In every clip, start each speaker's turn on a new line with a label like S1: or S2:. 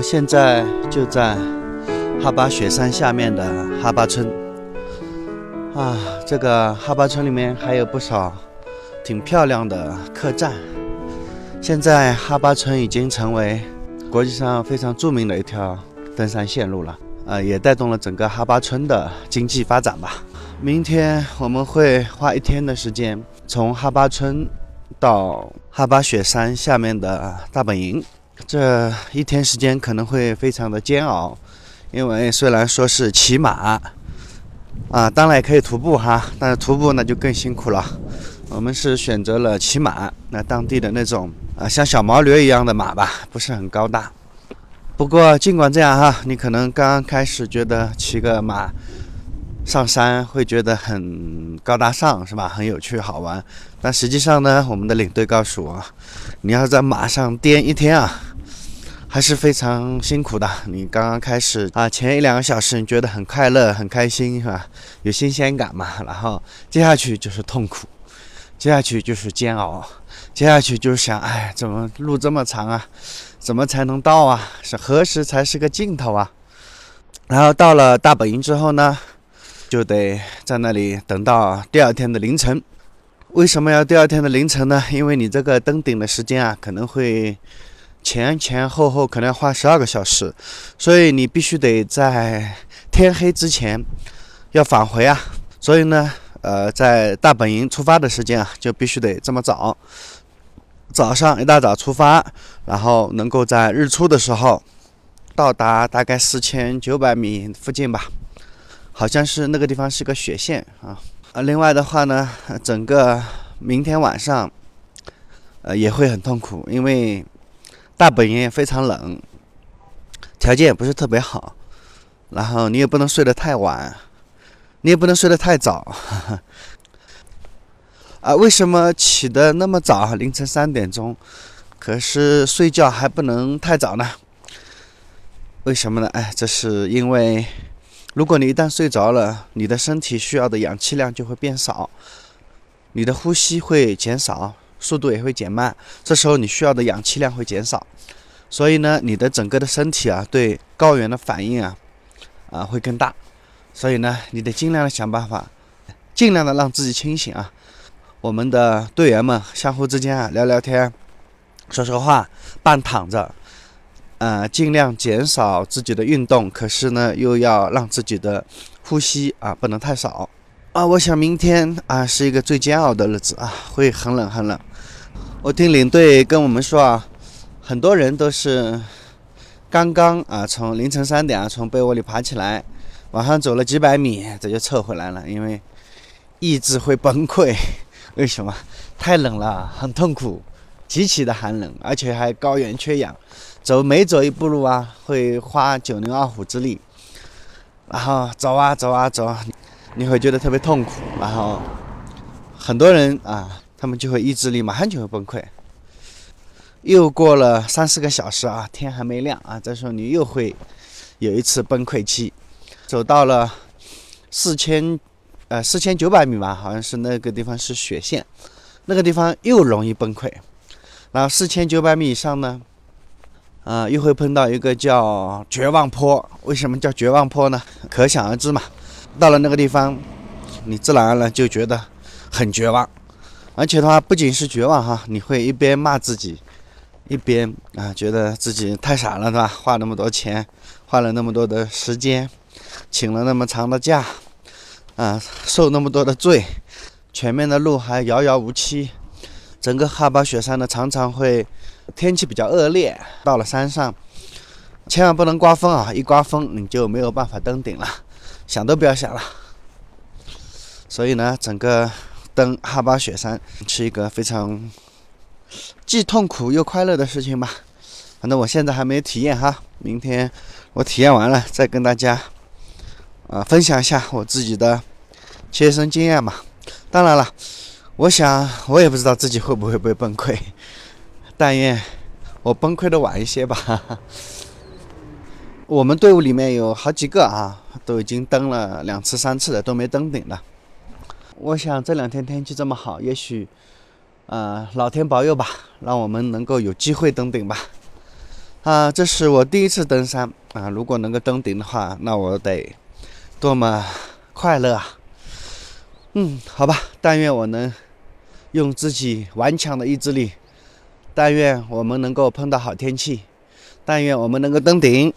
S1: 我现在就在哈巴雪山下面的哈巴村啊，这个哈巴村里面还有不少挺漂亮的客栈。现在哈巴村已经成为国际上非常著名的一条登山线路了，啊，也带动了整个哈巴村的经济发展吧。明天我们会花一天的时间从哈巴村到哈巴雪山下面的大本营。这一天时间可能会非常的煎熬，因为虽然说是骑马，啊，当然也可以徒步哈，但是徒步那就更辛苦了。我们是选择了骑马，那当地的那种啊，像小毛驴一样的马吧，不是很高大。不过尽管这样哈，你可能刚刚开始觉得骑个马上山会觉得很高大上，是吧？很有趣好玩。但实际上呢，我们的领队告诉我，你要在马上颠一天啊。还是非常辛苦的。你刚刚开始啊，前一两个小时你觉得很快乐、很开心，是吧？有新鲜感嘛。然后接下去就是痛苦，接下去就是煎熬，接下去就是想，哎，怎么路这么长啊？怎么才能到啊？是何时才是个尽头啊？然后到了大本营之后呢，就得在那里等到第二天的凌晨。为什么要第二天的凌晨呢？因为你这个登顶的时间啊，可能会。前前后后可能要花十二个小时，所以你必须得在天黑之前要返回啊。所以呢，呃，在大本营出发的时间啊，就必须得这么早，早上一大早出发，然后能够在日出的时候到达大概四千九百米附近吧，好像是那个地方是个雪线啊。呃，另外的话呢，整个明天晚上呃也会很痛苦，因为。大本营也非常冷，条件也不是特别好，然后你也不能睡得太晚，你也不能睡得太早。啊，为什么起得那么早，凌晨三点钟？可是睡觉还不能太早呢？为什么呢？哎，这是因为，如果你一旦睡着了，你的身体需要的氧气量就会变少，你的呼吸会减少。速度也会减慢，这时候你需要的氧气量会减少，所以呢，你的整个的身体啊，对高原的反应啊，啊会更大，所以呢，你得尽量的想办法，尽量的让自己清醒啊。我们的队员们相互之间啊聊聊天，说说话，半躺着，呃，尽量减少自己的运动，可是呢，又要让自己的呼吸啊不能太少啊。我想明天啊是一个最煎熬的日子啊，会很冷很冷。我听领队跟我们说啊，很多人都是刚刚啊从凌晨三点啊从被窝里爬起来，往上走了几百米，这就撤回来了，因为意志会崩溃。为什么？太冷了，很痛苦，极其的寒冷，而且还高原缺氧，走每走一步路啊，会花九牛二虎之力，然后走啊走啊走，你会觉得特别痛苦，然后很多人啊。他们就会意志力马上就会崩溃。又过了三四个小时啊，天还没亮啊，这时候你又会有一次崩溃期。走到了四千呃四千九百米吧，好像是那个地方是雪线，那个地方又容易崩溃。然后四千九百米以上呢，啊，又会碰到一个叫绝望坡。为什么叫绝望坡呢？可想而知嘛。到了那个地方，你自然而然就觉得很绝望。而且的话，不仅是绝望哈，你会一边骂自己，一边啊觉得自己太傻了，是吧？花那么多钱，花了那么多的时间，请了那么长的假，啊，受那么多的罪，前面的路还遥遥无期。整个哈巴雪山呢，常常会天气比较恶劣，到了山上，千万不能刮风啊！一刮风，你就没有办法登顶了，想都不要想了。所以呢，整个。登哈巴雪山是一个非常既痛苦又快乐的事情吧。反正我现在还没有体验哈，明天我体验完了再跟大家啊分享一下我自己的切身经验嘛。当然了，我想我也不知道自己会不会被崩溃，但愿我崩溃的晚一些吧。我们队伍里面有好几个啊，都已经登了两次三次的，都没登顶的。我想这两天天气这么好，也许，呃，老天保佑吧，让我们能够有机会登顶吧。啊，这是我第一次登山啊！如果能够登顶的话，那我得多么快乐啊！嗯，好吧，但愿我能用自己顽强的意志力，但愿我们能够碰到好天气，但愿我们能够登顶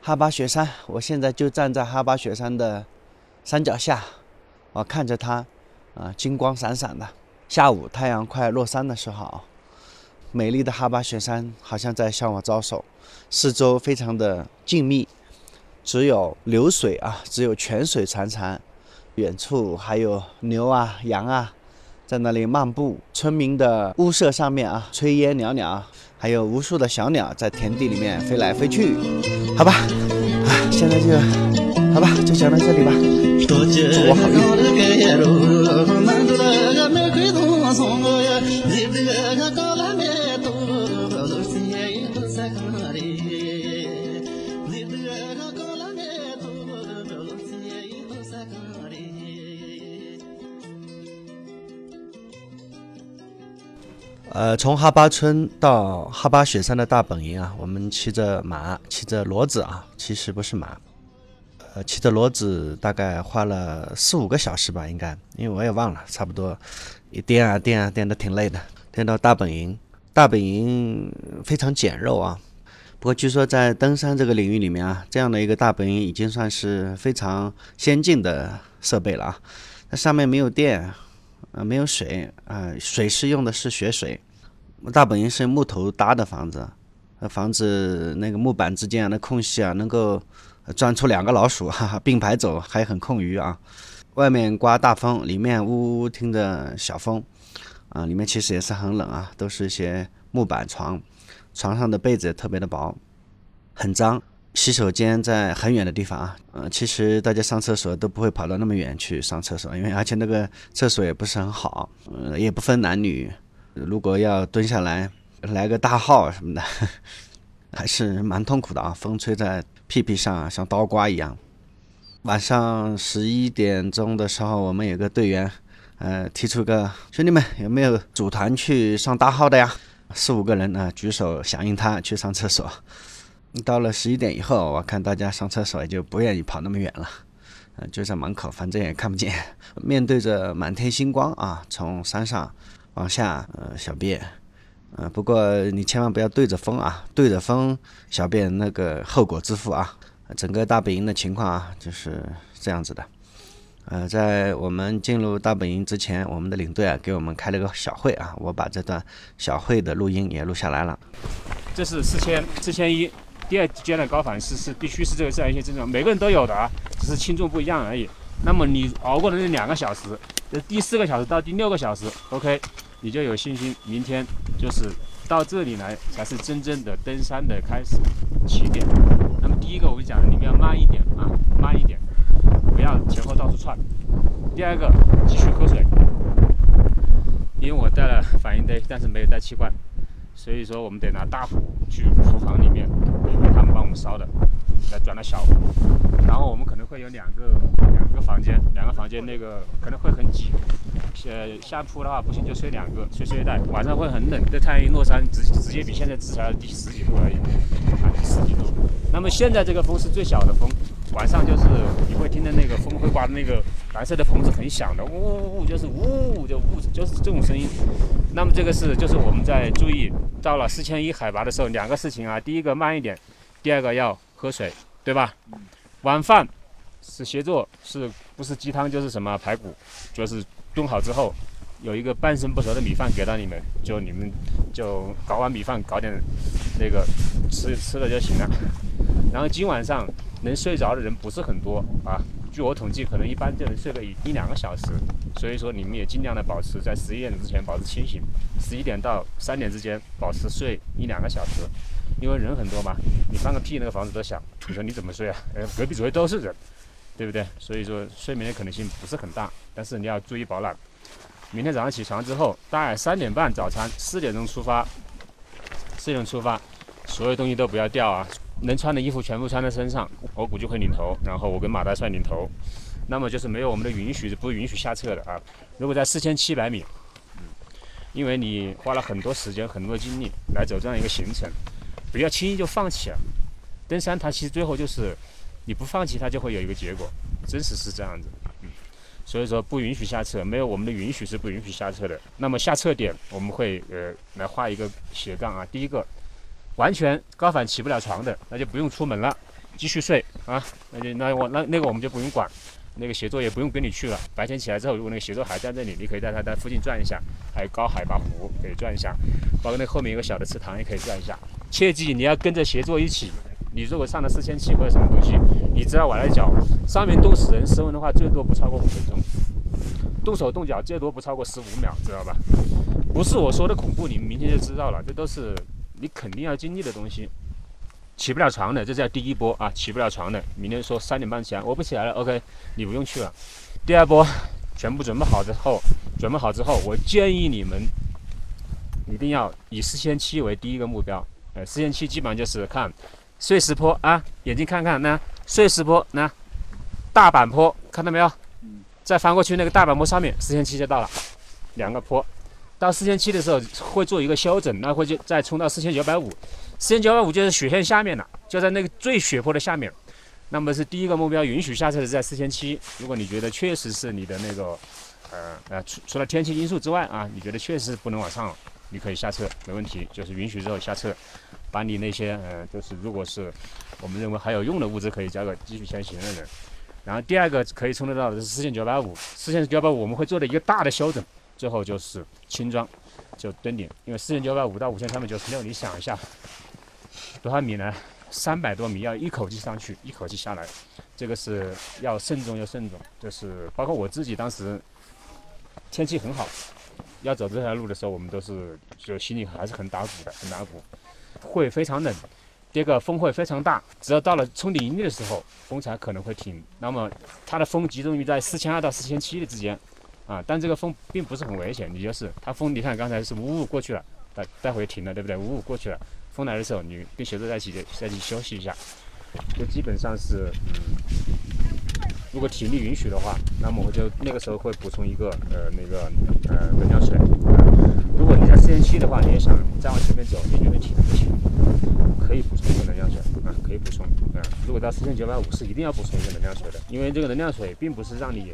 S1: 哈巴雪山。我现在就站在哈巴雪山的山脚下，我看着它啊，金光闪闪的。下午太阳快落山的时候。美丽的哈巴雪山好像在向我招手，四周非常的静谧，只有流水啊，只有泉水潺潺，远处还有牛啊、羊啊在那里漫步，村民的屋舍上面啊，炊烟袅袅，还有无数的小鸟在田地里面飞来飞去。好吧，啊，现在就好吧，就讲到这里吧，祝我好运。呃，从哈巴村到哈巴雪山的大本营啊，我们骑着马，骑着骡子啊，其实不是马，呃，骑着骡子大概花了四五个小时吧，应该，因为我也忘了，差不多一颠啊颠啊颠的挺累的，颠到大本营。大本营非常简陋啊，不过据说在登山这个领域里面啊，这样的一个大本营已经算是非常先进的设备了啊。那上面没有电，啊，没有水，啊，水是用的是雪水。大本营是木头搭的房子，那房子那个木板之间啊，那空隙啊，能够钻出两个老鼠，哈哈，并排走还很空余啊。外面刮大风，里面呜呜听着小风，啊，里面其实也是很冷啊，都是一些木板床，床上的被子也特别的薄，很脏。洗手间在很远的地方啊，呃，其实大家上厕所都不会跑到那么远去上厕所，因为而且那个厕所也不是很好，呃，也不分男女。如果要蹲下来来个大号什么的，还是蛮痛苦的啊！风吹在屁屁上，像刀刮一样。晚上十一点钟的时候，我们有个队员，呃，提出个兄弟们有没有组团去上大号的呀？四五个人呢，举手响应他去上厕所。到了十一点以后，我看大家上厕所也就不愿意跑那么远了，呃，就在门口，反正也看不见，面对着满天星光啊，从山上。往下，呃，小便，呃，不过你千万不要对着风啊，对着风小便那个后果自负啊。整个大本营的情况啊，就是这样子的。呃，在我们进入大本营之前，我们的领队啊给我们开了个小会啊，我把这段小会的录音也录下来了。
S2: 这是四千四千一，第二阶段高反是是必须是这个这样一些症状，每个人都有的啊，只是轻重不一样而已。那么你熬过了那两个小时，这第四个小时到第六个小时，OK。你就有信心，明天就是到这里来才是真正的登山的开始起点。那么第一个我们讲，你们要慢一点啊，慢一点，不要前后到处窜。第二个，继续喝水，因为我带了反应堆，但是没有带气罐，所以说我们得拿大壶去厨房里面，他们帮我们烧的，来转到小屋。然后我们可能会有两个两个房间，两个房间那个可能会很挤。呃，下铺的话不行，就睡两个，睡睡袋。晚上会很冷，这太阳一落山，直直接比现在至少要低十几度而已，啊，十几度。那么现在这个风是最小的风，晚上就是你会听到那个风会刮的那个蓝色的棚子很响的，呜呜呜，就是呜呜就呜，就是这种声音。那么这个是就是我们在注意，到了四千一海拔的时候，两个事情啊，第一个慢一点，第二个要喝水，对吧？晚饭是协作，是不是鸡汤就是什么排骨，就是。炖好之后，有一个半生不熟的米饭给到你们，就你们就搞碗米饭，搞点那个吃吃了就行了。然后今晚上能睡着的人不是很多啊，据我统计，可能一般就能睡个一一两个小时。所以说你们也尽量的保持在十一点之前保持清醒，十一点到三点之间保持睡一两个小时，因为人很多嘛，你放个屁那个房子都响，你说你怎么睡啊？呃，隔壁左右都是人。对不对？所以说睡眠的可能性不是很大，但是你要注意保暖。明天早上起床之后，大概三点半早餐，四点钟出发，四点钟出发，所有东西都不要掉啊，能穿的衣服全部穿在身上。我估计会领头，然后我跟马大帅领头。那么就是没有我们的允许是不允许下撤的啊。如果在四千七百米，嗯因为你花了很多时间、很多精力来走这样一个行程，不要轻易就放弃了。登山它其实最后就是你不放弃，它就会有一个结果，真实是这样子。嗯，所以说不允许下撤，没有我们的允许是不允许下撤的。那么下撤点我们会呃来画一个斜杠啊，第一个完全高反起不了床的，那就不用出门了，继续睡啊，那就那我那那个我们就不用管。那个协作也不用跟你去了。白天起来之后，如果那个协作还在那里，你可以带他在附近转一下，还有高海拔湖可以转一下，包括那后面有个小的池塘也可以转一下。切记你要跟着协作一起。你如果上了四千七或者什么东西，你知道崴了脚，上面冻死人室温的话，最多不超过五分钟，动手动脚最多不超过十五秒，知道吧？不是我说的恐怖，你们明天就知道了。这都是你肯定要经历的东西。起不了床的，这叫第一波啊！起不了床的，明天说三点半起来，我不起来了，OK，你不用去了。第二波，全部准备好之后，准备好之后，我建议你们一定要以四千七为第一个目标。呃，四千七基本上就是看碎石坡啊，眼睛看看那碎石坡，那大板坡，看到没有？再翻过去那个大板坡上面，四千七就到了。两个坡，到四千七的时候会做一个休整，那会就再冲到四千九百五。四千九百五就是雪线下面了，就在那个最雪坡的下面。那么是第一个目标，允许下撤的在四千七。如果你觉得确实是你的那个，呃呃，除除了天气因素之外啊，你觉得确实不能往上了，你可以下撤，没问题。就是允许之后下撤，把你那些呃，就是如果是我们认为还有用的物资，可以交给继续前行的人。然后第二个可以冲得到的是四千九百五，四千九百五我们会做的一个大的休整，最后就是轻装就登顶，因为四千九百五到五千三百九十六，你想一下。多少米呢？三百多米，要一口气上去，一口气下来，这个是要慎重又慎重。就是包括我自己当时天气很好，要走这条路的时候，我们都是就心里还是很打鼓的，很打鼓。会非常冷，第二个风会非常大，只要到了冲顶营地的时候，风才可能会停。那么它的风集中于在四千二到四千七的之间，啊，但这个风并不是很危险，你就是它风，你看刚才是呜呜过去了，待待会停了，对不对？呜呜过去了。风来的时候，你跟协作在一起，在一起休息一下，就基本上是，嗯，如果体力允许的话，那么我就那个时候会补充一个，呃，那个，呃，能量水。如果你在四千七的话，你也想再往前面走，你觉得体力不行，可以补充一个能量水啊，可以补充。啊，如果到四千九百五是一定要补充一个能量水的，因为这个能量水并不是让你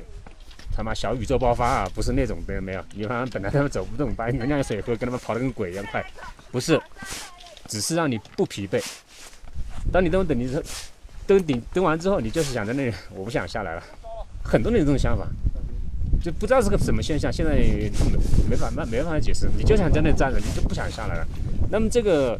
S2: 他妈小宇宙爆发啊，不是那种没有没有，你好像本来他们走不动，把能量水喝，跟他们跑得跟鬼一样快，不是。只是让你不疲惫。当你登顶，你登顶登完之后，你就是想在那里，我不想下来了。很多人有这种想法，就不知道是个什么现象。现在没没法没没办法解释，你就想在那站着，你就不想下来了。那么这个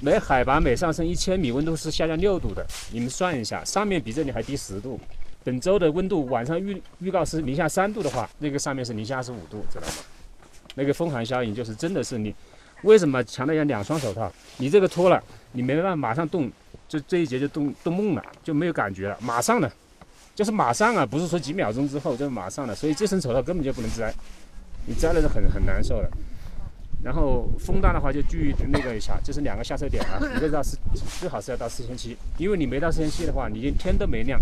S2: 每海拔每上升一千米，温度是下降六度的。你们算一下，上面比这里还低十度。本周的温度晚上预预告是零下三度的话，那个上面是零下二十五度，知道吗？那个风寒效应就是真的是你。为什么强调要两双手套？你这个脱了，你没办法马上动，就这一节就动动梦了，就没有感觉了。马上的，就是马上啊，不是说几秒钟之后，就是马上的。所以这身手套根本就不能摘，你摘了是很很难受的。然后风大的话就注意那个一下，就是两个下车点啊，一个到四最好是要到四千七，因为你没到四千七的话，你连天都没亮。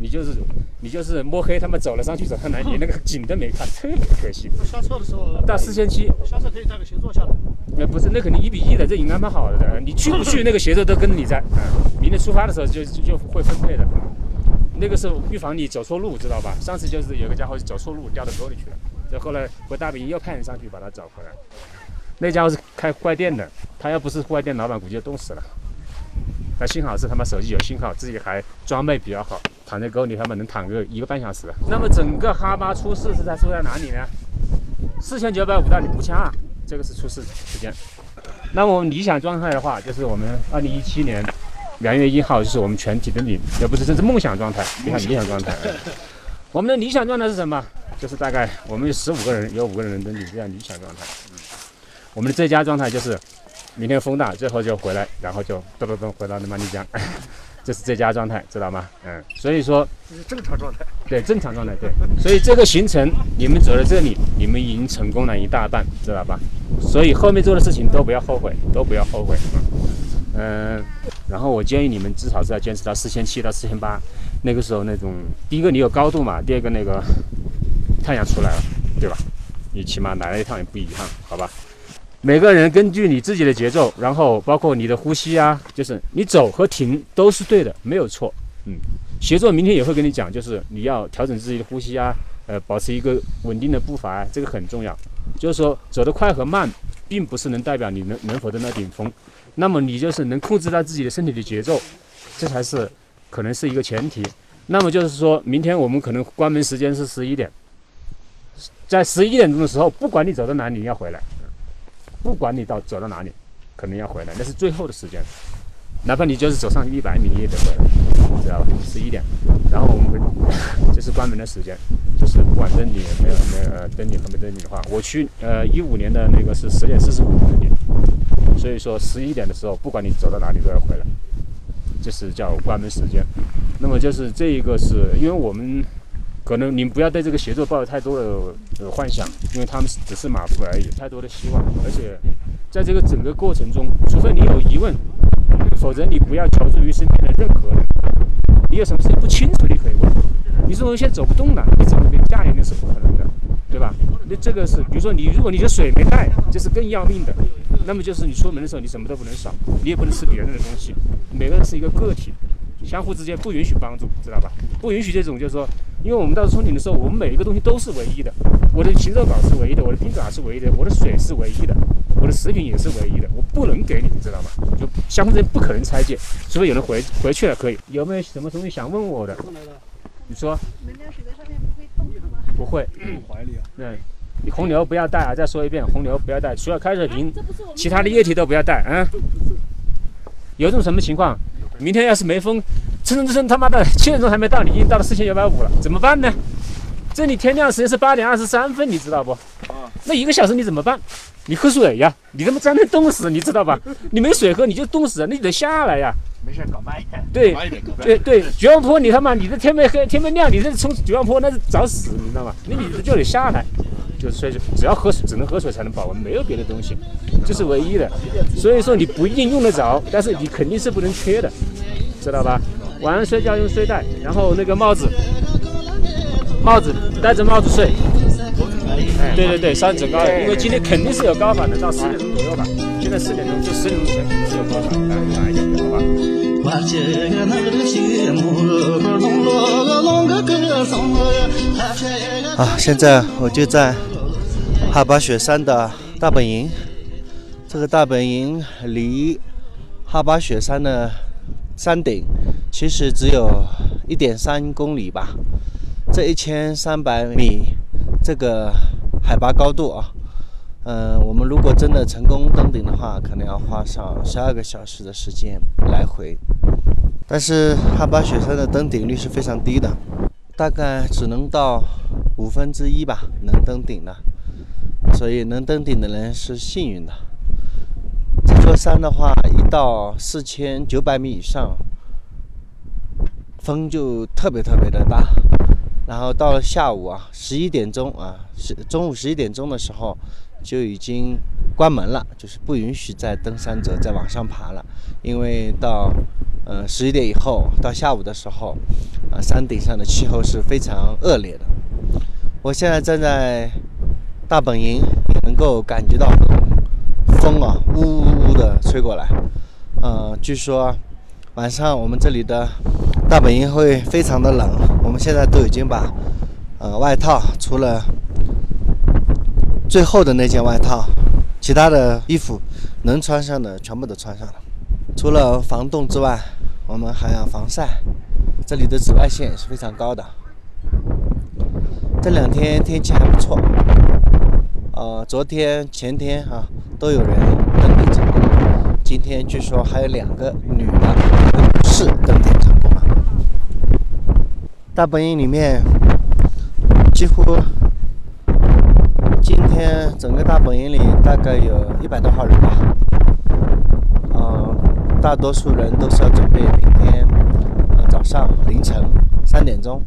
S2: 你就是你就是摸黑，他们走了上去走上来，你那个景都没看，特 别可惜。
S3: 下车的时候
S2: 到四千七，
S3: 下车可以带个协作下来。
S2: 那不是，那肯定一比一的，这已经安排好了的。你去不去，那个协作都跟着你在。嗯，明天出发的时候就就会分配的。那个是预防你走错路，知道吧？上次就是有个家伙走错路掉到沟里去了，这后来回大本营又派人上去把他找回来。那家伙是开户外店的，他要不是户外店老板，估计就冻死了。那幸好是他妈手机有信号，自己还装备比较好，躺在沟里他们能躺个一个半小时。那么整个哈巴出事是在出在哪里呢？四千九百五到五千二，这个是出事时间。那么我们理想状态的话，就是我们二零一七年元月一号，就是我们全体登顶，也不是这是梦想状态，你看理想状态。我们的理想状态是什么？就是大概我们有十五个人，有五个人能登顶，这样理想状态。嗯，我们的最佳状态就是。明天风大，最后就回来，然后就咚咚咚回到那曼丽江，这是最佳状态，知道吗？嗯，所以说
S3: 这是正常状态，
S2: 对，正常状态，对。所以这个行程你们走到这里，你们已经成功了一大半，知道吧？所以后面做的事情都不要后悔，都不要后悔。嗯，然后我建议你们至少是要坚持到四千七到四千八，那个时候那种，第一个你有高度嘛，第二个那个太阳出来了，对吧？你起码来了一趟也不遗憾，好吧？每个人根据你自己的节奏，然后包括你的呼吸啊，就是你走和停都是对的，没有错。嗯，协作明天也会跟你讲，就是你要调整自己的呼吸啊，呃，保持一个稳定的步伐，这个很重要。就是说走得快和慢，并不是能代表你能能否登到顶峰，那么你就是能控制到自己的身体的节奏，这才是可能是一个前提。那么就是说明天我们可能关门时间是十一点，在十一点钟的时候，不管你走到哪里，你要回来。不管你到走到哪里，可能要回来，那是最后的时间。哪怕你就是走上一百米，你也得回来，知道吧？十一点，然后我们会，这是关门的时间，就是不管登顶没有没有呃登顶和没登顶的话，我去呃一五年的那个是十点四十五登顶，所以说十一点的时候，不管你走到哪里都要回来，这是叫关门时间。那么就是这一个是因为我们。可能您不要对这个协作抱有太多的呃幻想，因为他们只是马夫而已，太多的希望。而且在这个整个过程中，除非你有疑问，否则你不要求助于身边的任何人。你有什么事情不清楚，你可以问。你说我现在走不动了，你怎么给驾驭那是不可能的，对吧？那这个是，比如说你如果你的水没带，这是更要命的。那么就是你出门的时候，你什么都不能少，你也不能吃别人的东西。每个人是一个个体。相互之间不允许帮助，知道吧？不允许这种，就是说，因为我们到时冲顶的时候，我们每一个东西都是唯一的。我的禽肉稿是唯一的，我的冰爪是唯一的，我的水是唯一的，我的食品也是唯一的，我不能给你，知道吗？就相互之间不可能拆借，除非有人回回去了可以。有没有什么东西想问我的？你说。能量水在上面不会动吗？不会。怀里啊。对，你红牛不要带啊！再说一遍，红牛不要带，除了开水瓶，其他的液体都不要带啊。有种什么情况？明天要是没风，蹭蹭蹭他妈的七点钟还没到，你已经到了四千九百五了，怎么办呢？这里天亮时间是八点二十三分，你知道不？那一个小时你怎么办？你喝水呀！你他妈在那冻死，你知道吧？你没水喝你就冻死，那你得下来呀。
S3: 没事，搞慢一点。
S2: 对，对对，绝望坡你他妈你这天没黑天没亮，你这冲绝望坡那是找死，你知道吗？那你就得下来。就是所以说，只要喝水，只能喝水才能保温，没有别的东西，这是唯一的。所以说你不一定用得着，但是你肯定是不能缺的，知道吧？晚上睡觉用睡袋，然后那个帽子，帽子戴着帽子睡。哎，对对对，山整高，因为今天肯定是有高反的，到十点钟左右吧。现在四点钟，就十点钟前肯定是有高反，晚一点好吧？
S1: 啊，现在我就在哈巴雪山的大本营。这个大本营离哈巴雪山的山顶其实只有一点三公里吧。这一千三百米这个海拔高度啊，嗯，我们如果真的成功登顶的话，可能要花上十二个小时的时间来回。但是哈巴雪山的登顶率是非常低的，大概只能到五分之一吧，能登顶的。所以能登顶的人是幸运的。这座山的话，一到四千九百米以上，风就特别特别的大。然后到了下午啊，十一点钟啊，是中午十一点钟的时候，就已经关门了，就是不允许再登山者再往上爬了，因为到。嗯，十一点以后到下午的时候，啊，山顶上的气候是非常恶劣的。我现在站在大本营，能够感觉到风啊，呜呜呜的吹过来。嗯，据说晚上我们这里的大本营会非常的冷。我们现在都已经把呃外套，除了最后的那件外套，其他的衣服能穿上的全部都穿上了。除了防冻之外，我们还要防晒，这里的紫外线也是非常高的。这两天天气还不错，呃，昨天、前天啊都有人登顶成功，今天据说还有两个女的女士登顶。大本营里面几乎今天整个大本营里大概有一百多号人吧。嗯大多数人都是要准备明天呃早上凌晨三点钟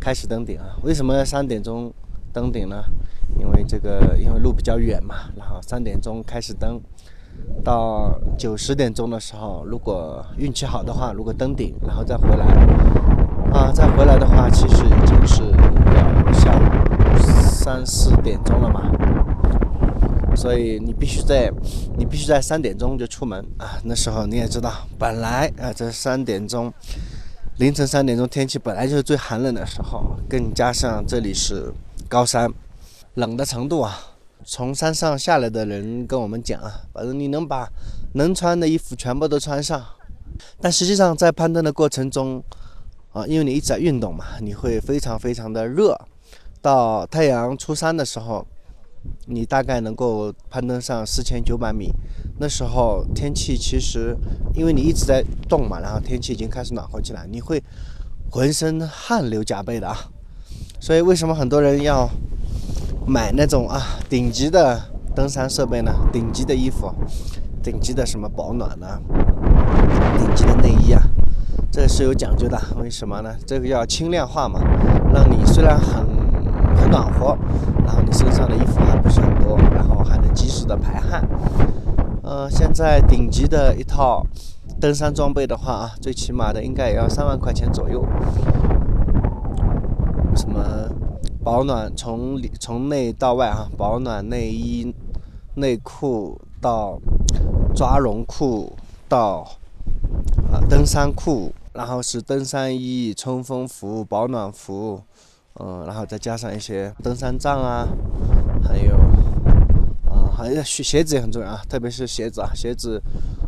S1: 开始登顶啊。为什么要三点钟登顶呢？因为这个因为路比较远嘛，然后三点钟开始登，到九十点钟的时候，如果运气好的话，如果登顶然后再回来啊，再回来的话，其实已经是要下午三四点钟了嘛。所以你必须在你必须在三点钟就出门啊。那时候你也知道，本来啊这三点钟凌晨三点钟天气本来就是最寒冷的时候，更加上这里是高山，冷的程度啊，从山上下来的人跟我们讲啊，反正你能把能穿的衣服全部都穿上。但实际上，在攀登的过程中，啊，因为你一直在运动嘛，你会非常非常的热。到太阳出山的时候，你大概能够攀登上四千九百米。那时候天气其实，因为你一直在动嘛，然后天气已经开始暖和起来，你会浑身汗流浃背的啊。所以为什么很多人要买那种啊顶级的登山设备呢？顶级的衣服，顶级的什么保暖呢？顶级的内衣啊，这是有讲究的。为什么呢？这个叫轻量化嘛，让你虽然很很暖和，然后你身上的衣服还不是很多，然后还能及时的排汗。呃，现在顶级的一套登山装备的话啊，最起码的应该也要三万块钱左右。什么保暖从里从内到外啊，保暖内衣、内裤到抓绒裤到。啊，登山裤，然后是登山衣、冲锋服、保暖服，嗯，然后再加上一些登山杖啊，还有，啊，还有鞋鞋子也很重要啊，特别是鞋子啊，鞋子，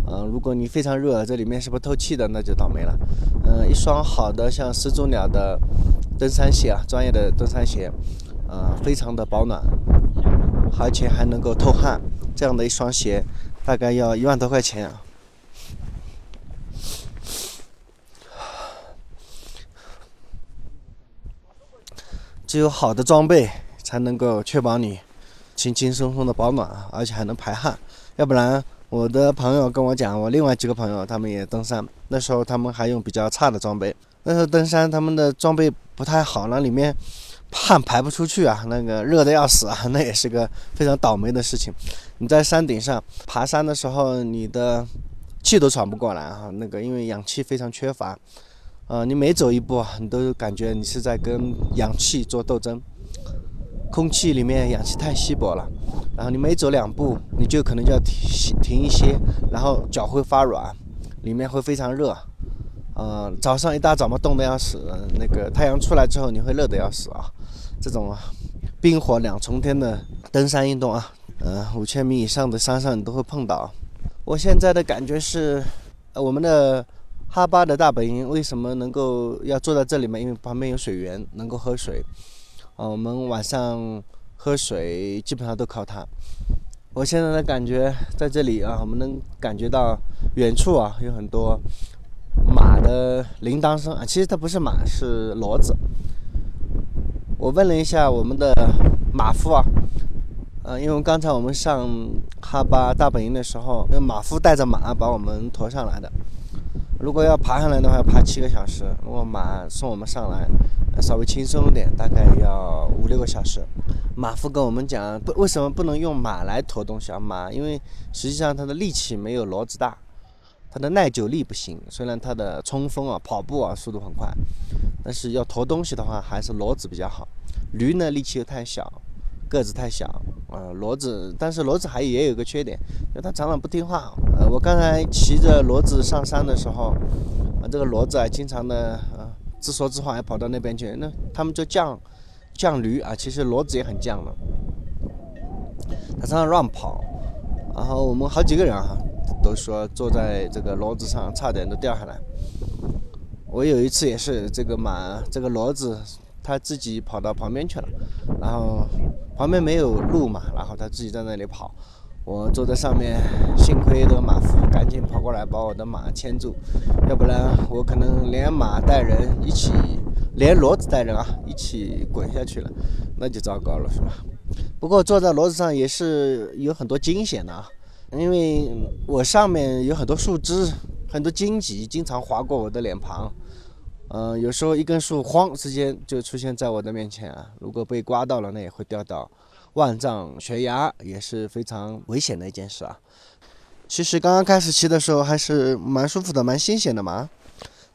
S1: 嗯，如果你非常热，这里面是不透气的，那就倒霉了。嗯，一双好的像始祖鸟的登山鞋啊，专业的登山鞋，啊，非常的保暖，而且还能够透汗，这样的一双鞋大概要一万多块钱啊。只有好的装备才能够确保你轻轻松松的保暖，而且还能排汗。要不然，我的朋友跟我讲，我另外几个朋友他们也登山，那时候他们还用比较差的装备。那时候登山他们的装备不太好，那里面汗排不出去啊，那个热的要死啊，那也是个非常倒霉的事情。你在山顶上爬山的时候，你的气都喘不过来啊，那个因为氧气非常缺乏。啊，你每走一步啊，你都感觉你是在跟氧气做斗争。空气里面氧气太稀薄了，然后你每走两步，你就可能就要停停一些，然后脚会发软，里面会非常热。呃，早上一大早嘛，冻得要死，那个太阳出来之后，你会热得要死啊。这种冰火两重天的登山运动啊，呃，五千米以上的山上你都会碰到。我现在的感觉是，我们的。哈巴的大本营为什么能够要坐在这里面？因为旁边有水源，能够喝水。啊，我们晚上喝水基本上都靠它。我现在的感觉在这里啊，我们能感觉到远处啊有很多马的铃铛声啊，其实它不是马，是骡子。我问了一下我们的马夫啊，呃，因为刚才我们上哈巴大本营的时候，用马夫带着马把我们驮上来的。如果要爬上来的话，要爬七个小时；如果马送我们上来，稍微轻松一点，大概要五六个小时。马夫跟我们讲，不为什么不能用马来驮东西啊？马因为实际上它的力气没有骡子大，它的耐久力不行。虽然它的冲锋啊、跑步啊速度很快，但是要驮东西的话，还是骡子比较好。驴呢，力气又太小。个子太小，呃，骡子，但是骡子还也有个缺点，就它常常不听话。呃，我刚才骑着骡子上山的时候，啊，这个骡子啊，经常的啊自说自话，还跑到那边去。那他们就犟犟驴啊，其实骡子也很犟的，它常常乱跑。然后我们好几个人啊，都说坐在这个骡子上，差点都掉下来。我有一次也是，这个马，这个骡子。他自己跑到旁边去了，然后旁边没有路嘛，然后他自己在那里跑。我坐在上面，幸亏这个马夫赶紧跑过来把我的马牵住，要不然我可能连马带人一起，连骡子带人啊一起滚下去了，那就糟糕了，是吧？不过坐在骡子上也是有很多惊险的啊，因为我上面有很多树枝，很多荆棘经常划过我的脸庞。嗯，有时候一根树晃之间就出现在我的面前啊，如果被刮到了，那也会掉到万丈悬崖，也是非常危险的一件事啊。其实刚刚开始骑的时候还是蛮舒服的，蛮新鲜的嘛。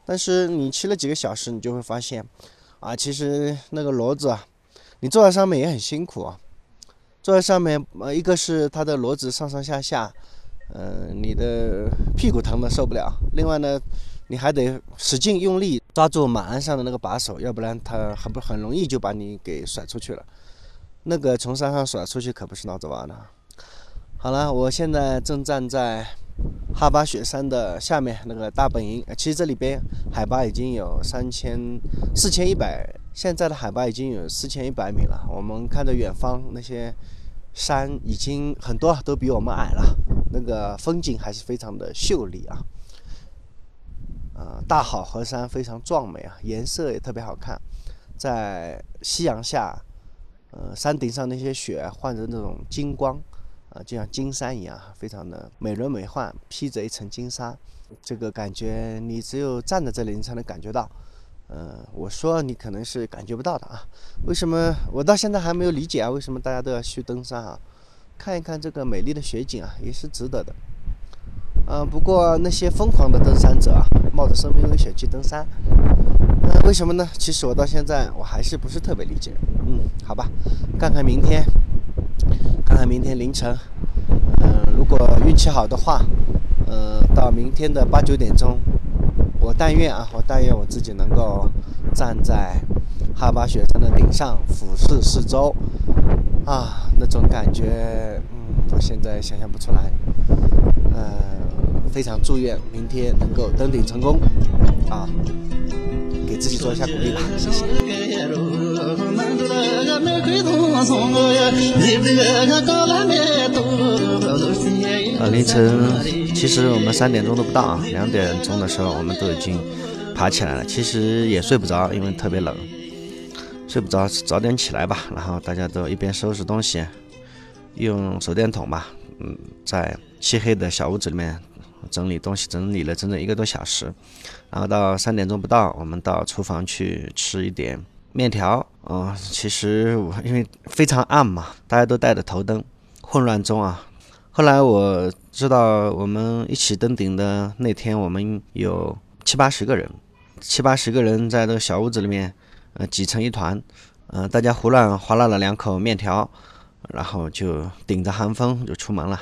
S1: 但是你骑了几个小时，你就会发现，啊，其实那个骡子啊，你坐在上面也很辛苦啊。坐在上面，呃，一个是它的骡子上上下下，呃，你的屁股疼的受不了；另外呢，你还得使劲用力抓住马鞍上的那个把手，要不然它很不很容易就把你给甩出去了。那个从山上甩出去可不是闹着玩的。好了，我现在正站在哈巴雪山的下面那个大本营，其实这里边海拔已经有三千四千一百。现在的海拔已经有四千一百米了，我们看着远方那些山，已经很多都比我们矮了，那个风景还是非常的秀丽啊。呃，大好河山非常壮美啊，颜色也特别好看，在夕阳下，呃，山顶上那些雪换成那种金光，啊，就像金山一样，非常的美轮美奂，披着一层金沙，这个感觉你只有站在这里，你才能感觉到。嗯，我说你可能是感觉不到的啊，为什么我到现在还没有理解啊？为什么大家都要去登山啊？看一看这个美丽的雪景啊，也是值得的。嗯，不过那些疯狂的登山者啊，冒着生命危险去登山，嗯，为什么呢？其实我到现在我还是不是特别理解。嗯，好吧，看看明天，看看明天凌晨，嗯，如果运气好的话，嗯，到明天的八九点钟。我但愿啊，我但愿我自己能够站在哈巴雪山的顶上，俯视四周，啊，那种感觉，嗯，我现在想象不出来。嗯，非常祝愿明天能够登顶成功，啊，给自己做一下鼓励吧，谢谢。啊，凌晨。其实我们三点钟都不到啊，两点钟的时候我们都已经爬起来了。其实也睡不着，因为特别冷，睡不着，早点起来吧。然后大家都一边收拾东西，用手电筒吧，嗯，在漆黑的小屋子里面整理东西，整理了整整一个多小时。然后到三点钟不到，我们到厨房去吃一点面条。嗯，其实我因为非常暗嘛，大家都带着头灯，混乱中啊。后来我知道，我们一起登顶的那天，我们有七八十个人，七八十个人在这个小屋子里面，呃，挤成一团，呃，大家胡乱划拉了两口面条，然后就顶着寒风就出门了。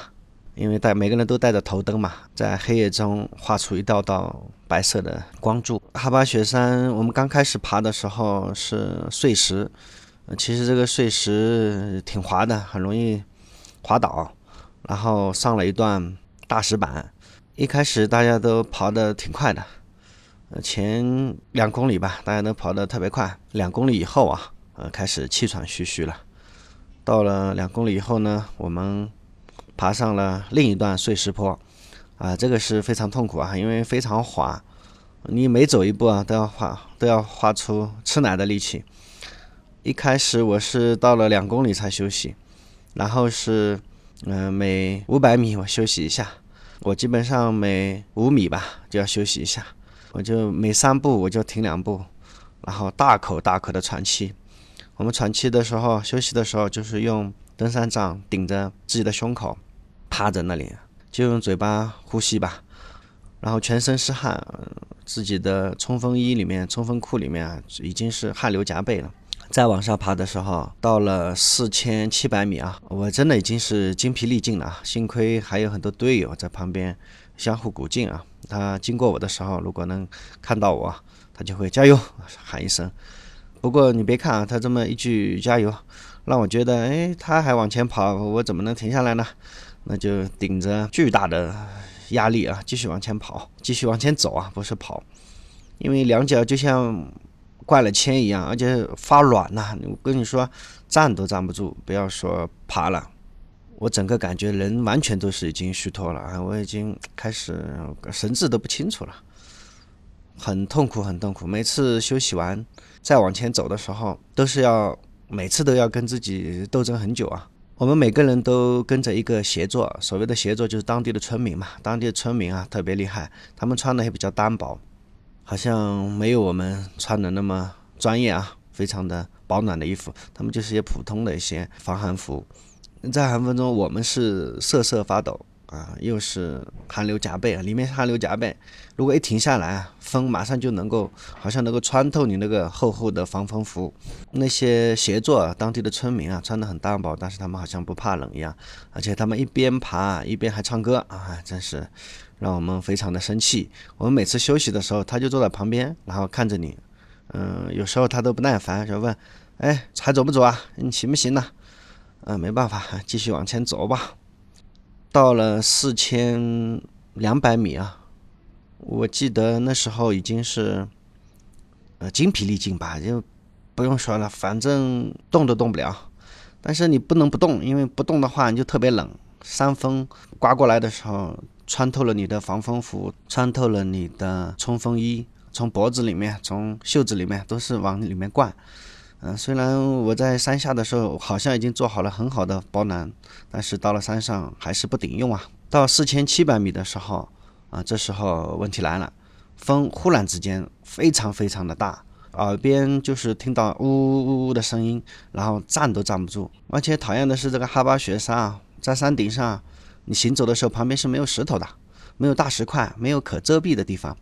S1: 因为带每个人都带着头灯嘛，在黑夜中画出一道道白色的光柱。哈巴雪山，我们刚开始爬的时候是碎石，其实这个碎石挺滑的，很容易滑倒。然后上了一段大石板，一开始大家都跑得挺快的，前两公里吧，大家都跑得特别快。两公里以后啊，呃，开始气喘吁吁了。到了两公里以后呢，我们爬上了另一段碎石坡，啊，这个是非常痛苦啊，因为非常滑，你每走一步啊，都要花都要花出吃奶的力气。一开始我是到了两公里才休息，然后是。嗯，每五百米我休息一下，我基本上每五米吧就要休息一下，我就每三步我就停两步，然后大口大口的喘气。我们喘气的时候，休息的时候就是用登山杖顶着自己的胸口，趴在那里就用嘴巴呼吸吧，然后全身是汗，自己的冲锋衣里面、冲锋裤里面已经是汗流浃背了。再往上爬的时候，到了四千七百米啊，我真的已经是精疲力尽了。幸亏还有很多队友在旁边相互鼓劲啊。他经过我的时候，如果能看到我，他就会加油喊一声。不过你别看啊，他这么一句加油，让我觉得，哎，他还往前跑，我怎么能停下来呢？那就顶着巨大的压力啊，继续往前跑，继续往前走啊，不是跑，因为两脚就像。灌了铅一样，而且发软呐！我跟你说，站都站不住，不要说爬了。我整个感觉人完全都是已经虚脱了啊！我已经开始神志都不清楚了，很痛苦，很痛苦。每次休息完再往前走的时候，都是要每次都要跟自己斗争很久啊。我们每个人都跟着一个协作，所谓的协作就是当地的村民嘛。当地的村民啊，特别厉害，他们穿的也比较单薄。好像没有我们穿的那么专业啊，非常的保暖的衣服，他们就是些普通的一些防寒服。在寒风中，我们是瑟瑟发抖，啊，又是寒流夹背啊，里面是寒流夹背。如果一停下来啊，风马上就能够，好像能够穿透你那个厚厚的防风服。那些协作当地的村民啊，穿得很单薄，但是他们好像不怕冷一样，而且他们一边爬一边还唱歌啊，真是让我们非常的生气。我们每次休息的时候，他就坐在旁边，然后看着你，嗯，有时候他都不耐烦，就问：“哎，还走不走啊？你行不行呢？”嗯，没办法，继续往前走吧。到了四千两百米啊，我记得那时候已经是呃精疲力尽吧，就不用说了，反正动都动不了。但是你不能不动，因为不动的话你就特别冷。山风刮过来的时候，穿透了你的防风服，穿透了你的冲锋衣，从脖子里面、从袖子里面都是往里面灌。嗯，虽然我在山下的时候好像已经做好了很好的保暖，但是到了山上还是不顶用啊。到四千七百米的时候，啊，这时候问题来了，风忽然之间非常非常的大，耳边就是听到呜呜呜呜的声音，然后站都站不住。而且讨厌的是这个哈巴雪山啊，在山顶上，你行走的时候旁边是没有石头的，没有大石块，没有可遮蔽的地方。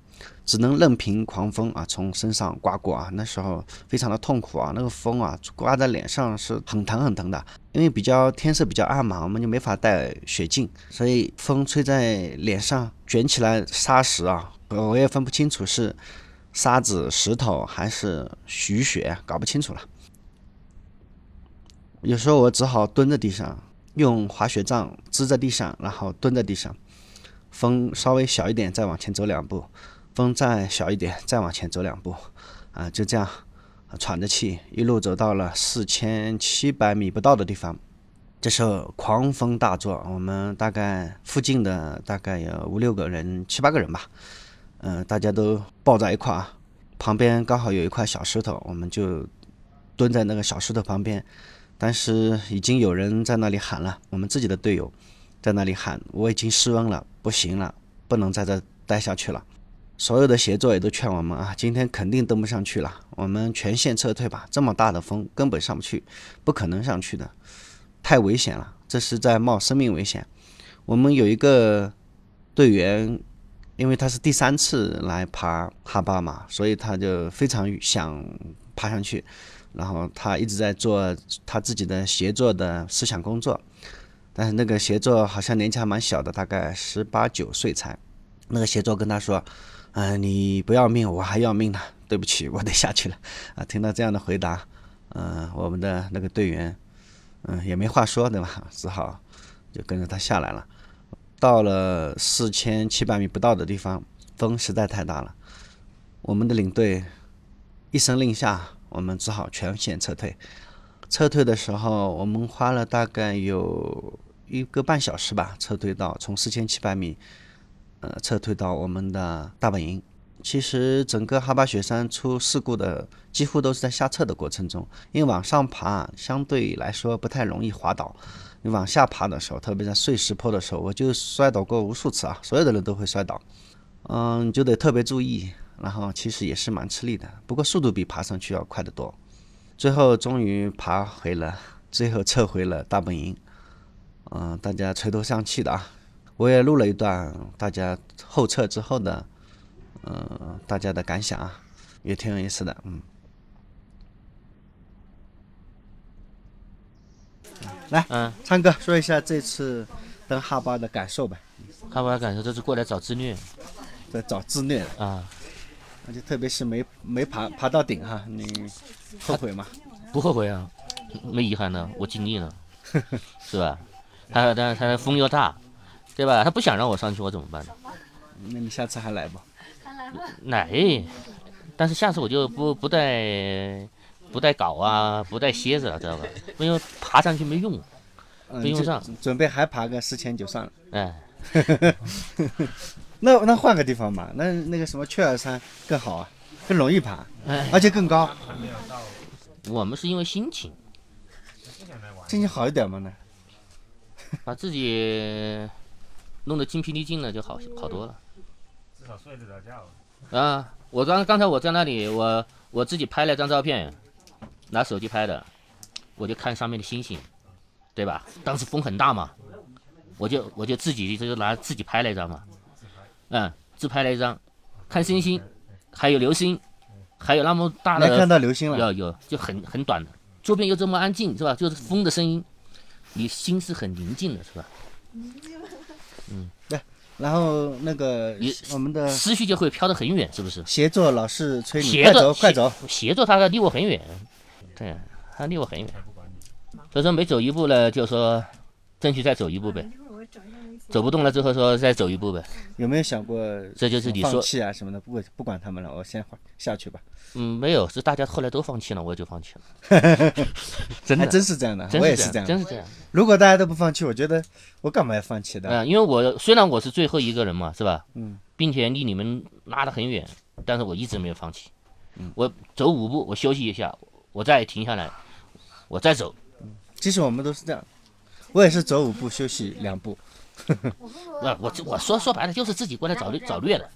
S1: 只能任凭狂风啊从身上刮过啊，那时候非常的痛苦啊，那个风啊刮在脸上是很疼很疼的。因为比较天色比较暗嘛，我们就没法戴雪镜，所以风吹在脸上卷起来沙石啊，我也分不清楚是沙子、石头还是雨雪，搞不清楚了。有时候我只好蹲在地上，用滑雪杖支在地上，然后蹲在地上，风稍微小一点，再往前走两步。风再小一点，再往前走两步，啊，就这样，喘着气，一路走到了四千七百米不到的地方。这时候狂风大作，我们大概附近的大概有五六个人、七八个人吧，嗯，大家都抱在一块儿，旁边刚好有一块小石头，我们就蹲在那个小石头旁边。但是已经有人在那里喊了，我们自己的队友在那里喊：“我已经失温了，不行了，不能在这待下去了。”所有的协作也都劝我们啊，今天肯定登不上去了，我们全线撤退吧。这么大的风，根本上不去，不可能上去的，太危险了，这是在冒生命危险。我们有一个队员，因为他是第三次来爬哈巴嘛，所以他就非常想爬上去，然后他一直在做他自己的协作的思想工作，但是那个协作好像年纪还蛮小的，大概十八九岁才。那个协作跟他说。嗯，你不要命，我还要命呢。对不起，我得下去了。啊，听到这样的回答，嗯，我们的那个队员，嗯，也没话说，对吧？只好就跟着他下来了。到了四千七百米不到的地方，风实在太大了。我们的领队一声令下，我们只好全线撤退。撤退的时候，我们花了大概有一个半小时吧，撤退到从四千七百米。呃，撤退到我们的大本营。其实整个哈巴雪山出事故的几乎都是在下撤的过程中，因为往上爬相对来说不太容易滑倒。你往下爬的时候，特别在碎石坡的时候，我就摔倒过无数次啊！所有的人都会摔倒，嗯，就得特别注意。然后其实也是蛮吃力的，不过速度比爬上去要快得多。最后终于爬回了，最后撤回了大本营。嗯，大家垂头丧气的啊。我也录了一段大家后撤之后的，嗯，大家的感想啊，也挺有意思的，嗯。来，嗯，昌哥说一下这次登哈巴的感受吧。
S4: 哈巴的感受就是过来找自虐，
S1: 在找自虐
S4: 啊。
S1: 而且特别是没没爬爬到顶哈，你后悔吗？
S4: 不后悔啊，没遗憾呢，我尽力了，是吧？他但是他的风又大。对吧？他不想让我上去，我怎么办呢？
S1: 那你下次还来不？
S4: 来，但是下次我就不不带不带镐啊，不带蝎子了，知道吧？因为爬上去没用，没用上。
S1: 准备还爬个四千就算了。
S4: 哎，
S1: 那 那换个地方吧，那那个什么雀儿山更好啊，更容易爬，而且更高。
S4: 我们是因为心情，
S1: 心情好一点嘛呢？
S4: 把自己。弄得精疲力尽了就好好多了，
S2: 至少睡得着觉。
S4: 啊，我刚刚才我在那里，我我自己拍了张照片，拿手机拍的，我就看上面的星星，对吧？当时风很大嘛，我就我就自己就拿自己拍了一张嘛，嗯，自拍了一张，看星星，还有流星，还有那么大
S1: 的看到流星了。
S4: 有有就很很短的，周边又这么安静是吧？就是风的声音，你心是很宁静的是吧？
S1: 然后那个
S4: 你
S1: 我们的
S4: 思绪就会飘得很远，是不是？
S1: 协作老是催你
S4: 协
S1: 快走
S4: 作
S1: 快走，
S4: 协作他离我很远，对，他离我很远，所以说每走一步呢，就说争取再走一步呗，走不动了之后说再走一步呗，
S1: 有没有想过
S4: 这就是你
S1: 放
S4: 说，
S1: 弃啊什么的？不不管他们了，我先下去吧。
S4: 嗯，没有，是大家后来都放弃了，我也就放弃了，真
S1: 还
S4: 的，
S1: 真是这样的，
S4: 真
S1: 我也是这样。
S4: 真是这样，
S1: 如果大家都不放弃，我觉得我干嘛要放弃的？
S4: 嗯，因为我虽然我是最后一个人嘛，是吧？
S1: 嗯，
S4: 并且离你们拉得很远，但是我一直没有放弃，
S1: 嗯
S4: 我走五步，我休息一下，我再停下来，我再走，
S1: 其实我们都是这样，我也是走五步休息两步。
S4: 啊，我我说说白了就是自己过来找虐找虐的，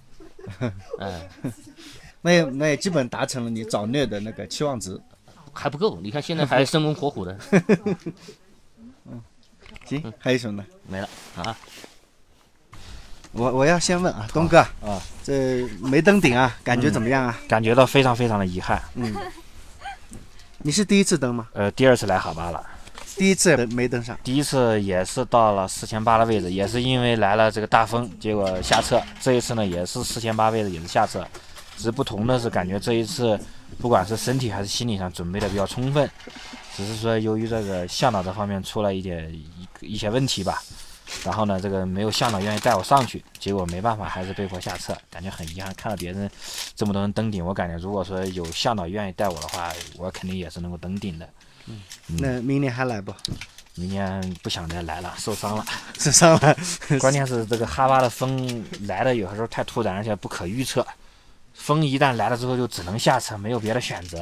S4: 嗯。
S1: 那也那也基本达成了你找虐的那个期望值。
S4: 还不够，你看现在还生龙活虎的，嗯
S1: 行，还有什么呢？
S4: 没了啊！
S1: 我我要先问啊，东哥
S5: 啊，
S1: 这没登顶啊，感觉怎么样啊？
S5: 感觉到非常非常的遗憾。
S1: 嗯，你是第一次登吗？
S5: 呃，第二次来哈巴了，
S1: 第一次没登上。
S5: 第一次也是到了四千八的位置，也是因为来了这个大风，结果下撤。这一次呢，也是四千八位置，也是下撤。只是不同的是，感觉这一次不管是身体还是心理上准备的比较充分，只是说由于这个向导这方面出了一点一一些问题吧。然后呢，这个没有向导愿意带我上去，结果没办法，还是被迫下撤，感觉很遗憾。看到别人这么多人登顶，我感觉如果说有向导愿意带我的话，我肯定也是能够登顶的。嗯
S1: 那明年还来不？
S5: 明年不想再来了，受伤了。
S1: 受伤了。
S5: 关键是这个哈巴的风来的有的时候太突然，而且不可预测。风一旦来了之后，就只能下车，没有别的选择。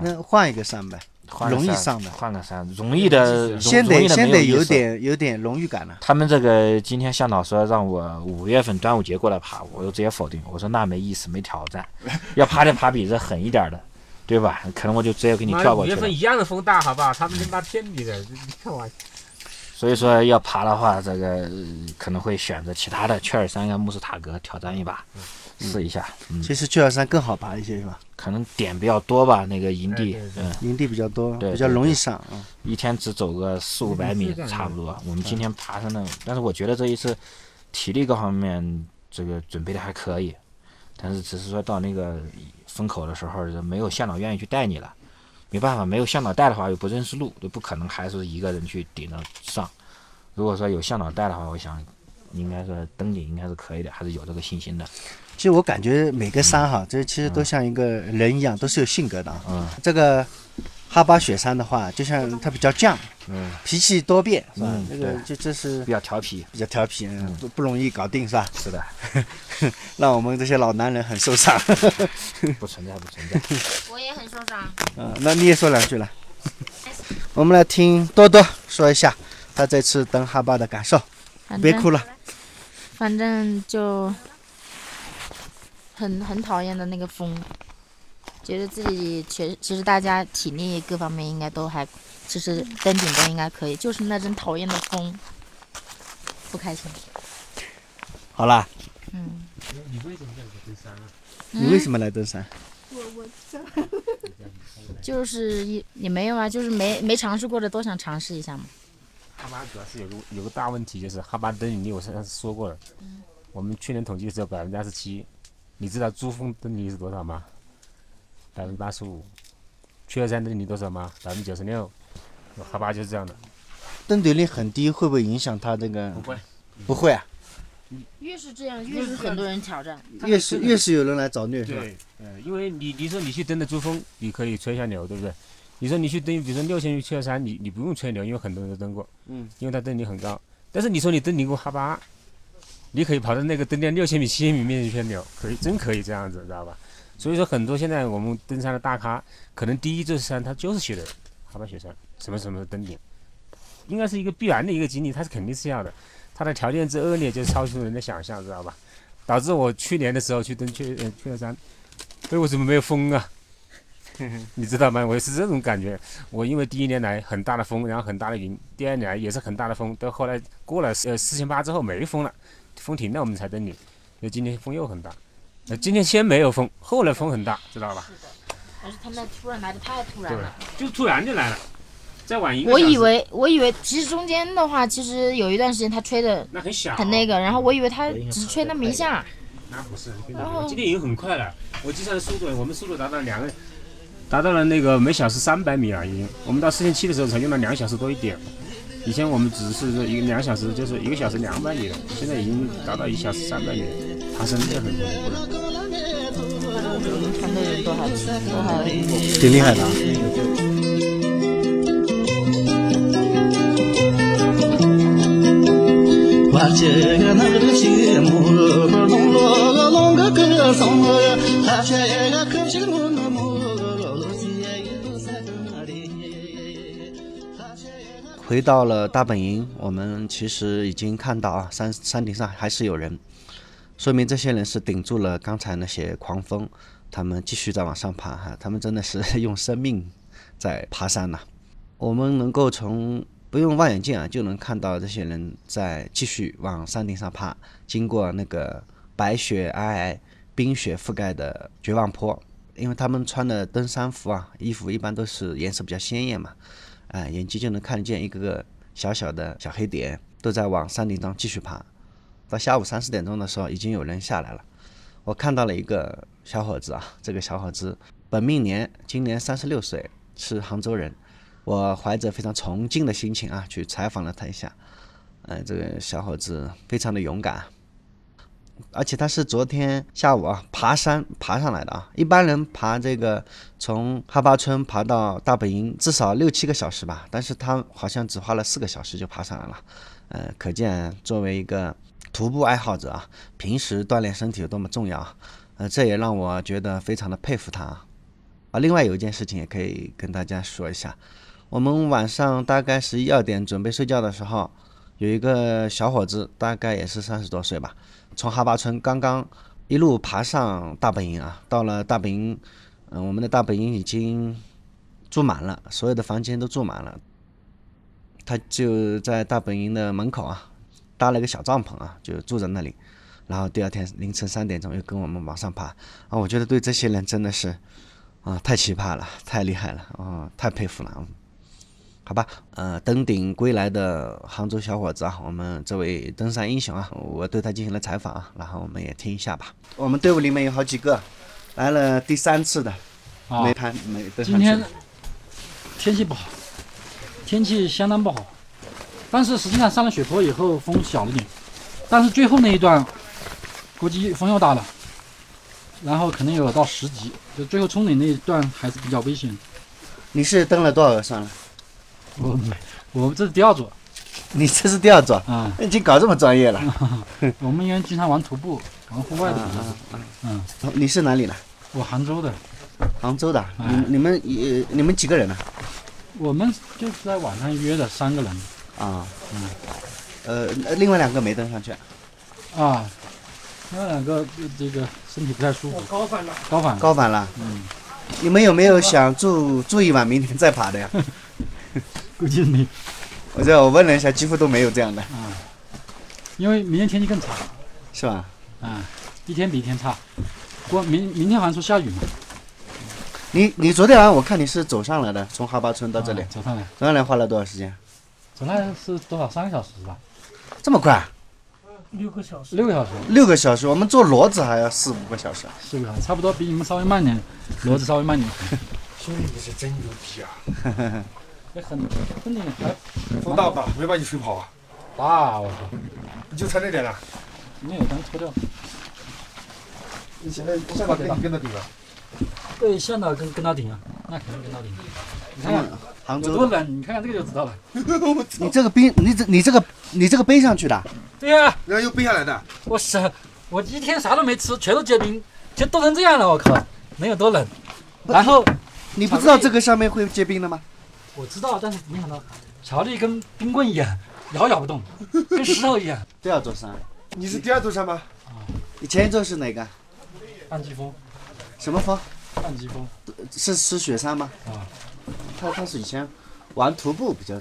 S1: 那换一个山呗，
S5: 换个山
S1: 容易上的
S5: 换个山，容易的，容
S1: 先得先得。有点有点荣誉感了。
S5: 他们这个今天向导说让我五月份端午节过来爬，我就直接否定，我说那没意思，没挑战，要爬就爬比这狠一点的，对吧？可能我就直接给你跳过去了
S2: 月份。一样的风大，好不好？他们他妈骗你的，你看我。
S5: 所以说要爬的话，这个呃可能会选择其他的雀儿山跟穆斯塔格挑战一把，试一下。嗯，
S1: 其实雀儿山更好爬一些是吧？
S5: 可能点比较多吧，那个营地嗯，
S1: 营地比较多，
S5: 对
S1: 比较容易上啊。
S5: 一天只走个四五百米
S2: 嗯
S5: 差不多。我们今天爬上那，但是我觉得这一次体力各方面这个准备的还可以，但是只是说到那个风口的时候，就没有向导愿意去带你了，没办法，没有向导带的话又不认识路，就不可能还是一个人去顶着上。如果说有向导带的话，我想应该是登顶应该是可以的，还是有这个信心的。
S1: 其实我感觉每个山哈，这其实都像一个人一样，都是有性格的啊。
S5: 嗯
S1: 这个哈巴雪山的话，就像它比较犟，
S5: 嗯，
S1: 脾气多变，是吧
S5: 嗯？
S1: 这个
S5: 对
S1: 就这是
S5: 比较调皮。
S1: 比较调皮，嗯不不容易搞定，是吧？
S5: 是的，
S1: 让我们这些老男人很受伤。
S5: 不存在，不存在。
S6: 我也很受伤。
S1: 嗯，那你也说两句来。我们来听多多说一下他这次登哈巴的感受。别哭了，
S6: 反正就很很讨厌的那个风，觉得自己全其实大家体力各方面应该都还，其实登顶都应该可以，就是那阵讨厌的风，不开心。
S1: 好啦，
S6: 嗯，
S2: 你为什么想登山啊？
S1: 你为什么来登山？
S6: 我我就是一也没有啊，就是没没尝试过的都想尝试一下嘛。
S2: 哈巴主要是有个有个大问题，就是哈巴登顶率，我上次说过了，我们去年统计的时候百分之二十七，你知道珠峰登顶率是多少吗？百分之八十五。雀儿山登顶率多少吗？百分之九十六。哈巴就是这样的。
S1: 登顶率很低，会不会影响他这个？
S2: 不会，
S1: 不会啊，
S6: 越是这样，越是很多人挑战。
S1: 越是越是有人来找虐，是吧？
S2: 对，呃，因为你你说你去登的珠峰，你可以吹一下牛，对不对？你说你去登，比如说六千去雀儿山，你你不用吹牛，因为很多人都登过，
S1: 嗯，
S2: 因为它登顶很高。但是你说你登顶过哈巴，你可以跑到那个登顶六千米、七千米面前去吹牛，可以，真可以这样子，知道吧？所以说很多现在我们登山的大咖，可能第一座山他就是写的哈巴雪山，什么什么登顶，应该是一个必然的一个经历，他是肯定是要的。他的条件之恶劣，就是超出人的想象，知道吧？导致我去年的时候去登雀呃雀儿山，哎，我怎么没有风啊？你知道吗？我是这种感觉。我因为第一年来很大的风，然后很大的云，第二年来也是很大的风，到后来过了呃四千八之后没风了，风停了我们才登顶。那今天风又很大，呃今天先没有风，后来风很大，知道吧？
S6: 是的还是他们突然来的太突然
S2: 对
S6: 了。，
S2: 就突然就来了，再晚一个
S6: 我
S2: 小时
S6: 以为，我以为其实中间的话，其实有一段时间它吹的
S2: 那很小，
S6: 很那个，然后我以为它只是吹那么一下，
S2: 那不是，
S6: 然后
S2: 今天已经很快了。我计算的速度，我们速度达到了两个，达到了那个每小时三百米了已经。我们到四千七的时候才用了两小时多一点。以前我们只是一个两小时，就是一个小时两百米了，现在已经达到一小时三百米，爬升这很恐怖了。
S6: 看的人都还都还
S1: 挺厉害的啊。回到了大本营，我们其实已经看到啊，山山顶上还是有人，说明这些人是顶住了刚才那些狂风，他们继续在往上爬哈，他们真的是 用生命在爬山呐、我们能够从不用望远镜啊，就能看到这些人在继续往山顶上爬，经过那个白雪皑皑、冰雪覆盖的绝望坡，因为他们穿的登山服啊，衣服一般都是颜色比较鲜艳嘛。哎，眼睛就能看见一个个小小的小黑点，都在往山顶上继续爬。到下午三四点钟的时候，已经有人下来了。我看到了一个小伙子啊，这个小伙子本命年，今年三十六岁，是杭州人。我怀着非常崇敬的心情啊，去采访了他一下。嗯、这个小伙子非常的勇敢，而且他是昨天下午啊爬山爬上来的啊。一般人爬这个从哈巴村爬到大本营至少六七个小时吧，但是他好像只花了四个小时就爬上来了。呃，可见作为一个徒步爱好者啊，平时锻炼身体有多么重要啊。呃，这也让我觉得非常的佩服他啊。啊，另外有一件事情也可以跟大家说一下，我们晚上大概十一二点准备睡觉的时候，有一个小伙子，大概也是三十多岁吧，从哈巴村刚刚一路爬上大本营啊，到了大本营，嗯、我们的大本营已经住满了，所有的房间都住满了。他就在大本营的门口啊，搭了个小帐篷啊，就住在那里。然后第二天凌晨三点钟又跟我们往上爬啊，我觉得对这些人真的是啊太奇葩了，太厉害了啊，太佩服了。嗯好吧，呃，登顶归来的杭州小伙子啊，我们这位登山英雄啊，我对他进行了采访啊，然后我们也听一下吧。我们队伍里面有好几个，来了第三次的，
S7: 啊
S1: 没攀没登上
S7: 今天。天气不好，天气相当不好，但是实际上上了雪坡以后风小了点，但是最后那一段估计风又大了，然后可能有到十级，就最后冲顶那一段还是比较危险。
S1: 你是登了多少个山了？
S7: 我没，我这是第二组
S1: 你这是第二组，
S7: 啊、
S1: 已经搞这么专业了。
S7: 我们原来经常玩徒步，玩户外的。嗯，
S1: 你是哪里的？
S7: 我杭州的，
S1: 杭州的。
S7: 哎
S1: 你你们也你们几个人呢？
S7: 我们就是在网上约的三个人
S1: 啊，呃，另外两个没登上去。
S7: 啊，那两个这这个身体不太舒服，
S3: 高反了，
S7: 高反了。
S1: 高反了。
S7: 嗯，
S1: 你们有没有想住住一晚，明天再爬的呀？
S7: 估计没
S1: 我这我问了一下，几乎都没有这样的，
S7: 啊，因为明天天气更差
S1: 是吧？
S7: 啊，一天比一天差。过明明天好像说下雨嘛，
S1: 你你昨天晚上我看你是走上来的，从哈巴村到这里
S7: 啊，走上来，
S1: 走上来花了多少时间？
S7: 走上来是多少？三个小时是吧，
S1: 这么快？
S3: 六个小时。
S7: 六个小时，
S1: 六个小时，我们坐骡子还要四五个小时。
S7: 四个小时，差不多比你们稍微慢点，骡子稍微慢点。
S3: 兄弟，你是真牛逼啊！
S7: 那很很点还
S3: 风大不大？没把你吹跑啊？
S7: 大，我操，
S3: 你就差这点了。
S7: 没有刚脱掉。
S3: 你现在现在跟你跟他顶了。
S7: 对，向导跟跟他顶啊，那肯定跟他顶。你看看
S1: 杭州
S7: 多冷，你看看这个就知道了。
S1: 你这个冰，你这你这个你这个背上去的，
S7: 对呀、
S3: 然后又背下来的，
S7: 我是我一天啥都没吃，全都结冰，就冻成这样了，我靠，能有多冷？然后
S1: 你不知道这个上面会结冰的吗？
S7: 我知道，但是没想到巧克力跟冰棍一样，咬咬不动，跟石头一样。
S1: 第二座山，
S3: 你是第二座山吗？
S1: 你前一座是哪个？
S7: 半季风，
S1: 什么风？
S7: 半级风
S1: 是是雪山吗？
S7: 啊，
S1: 他他是以前玩徒步比较，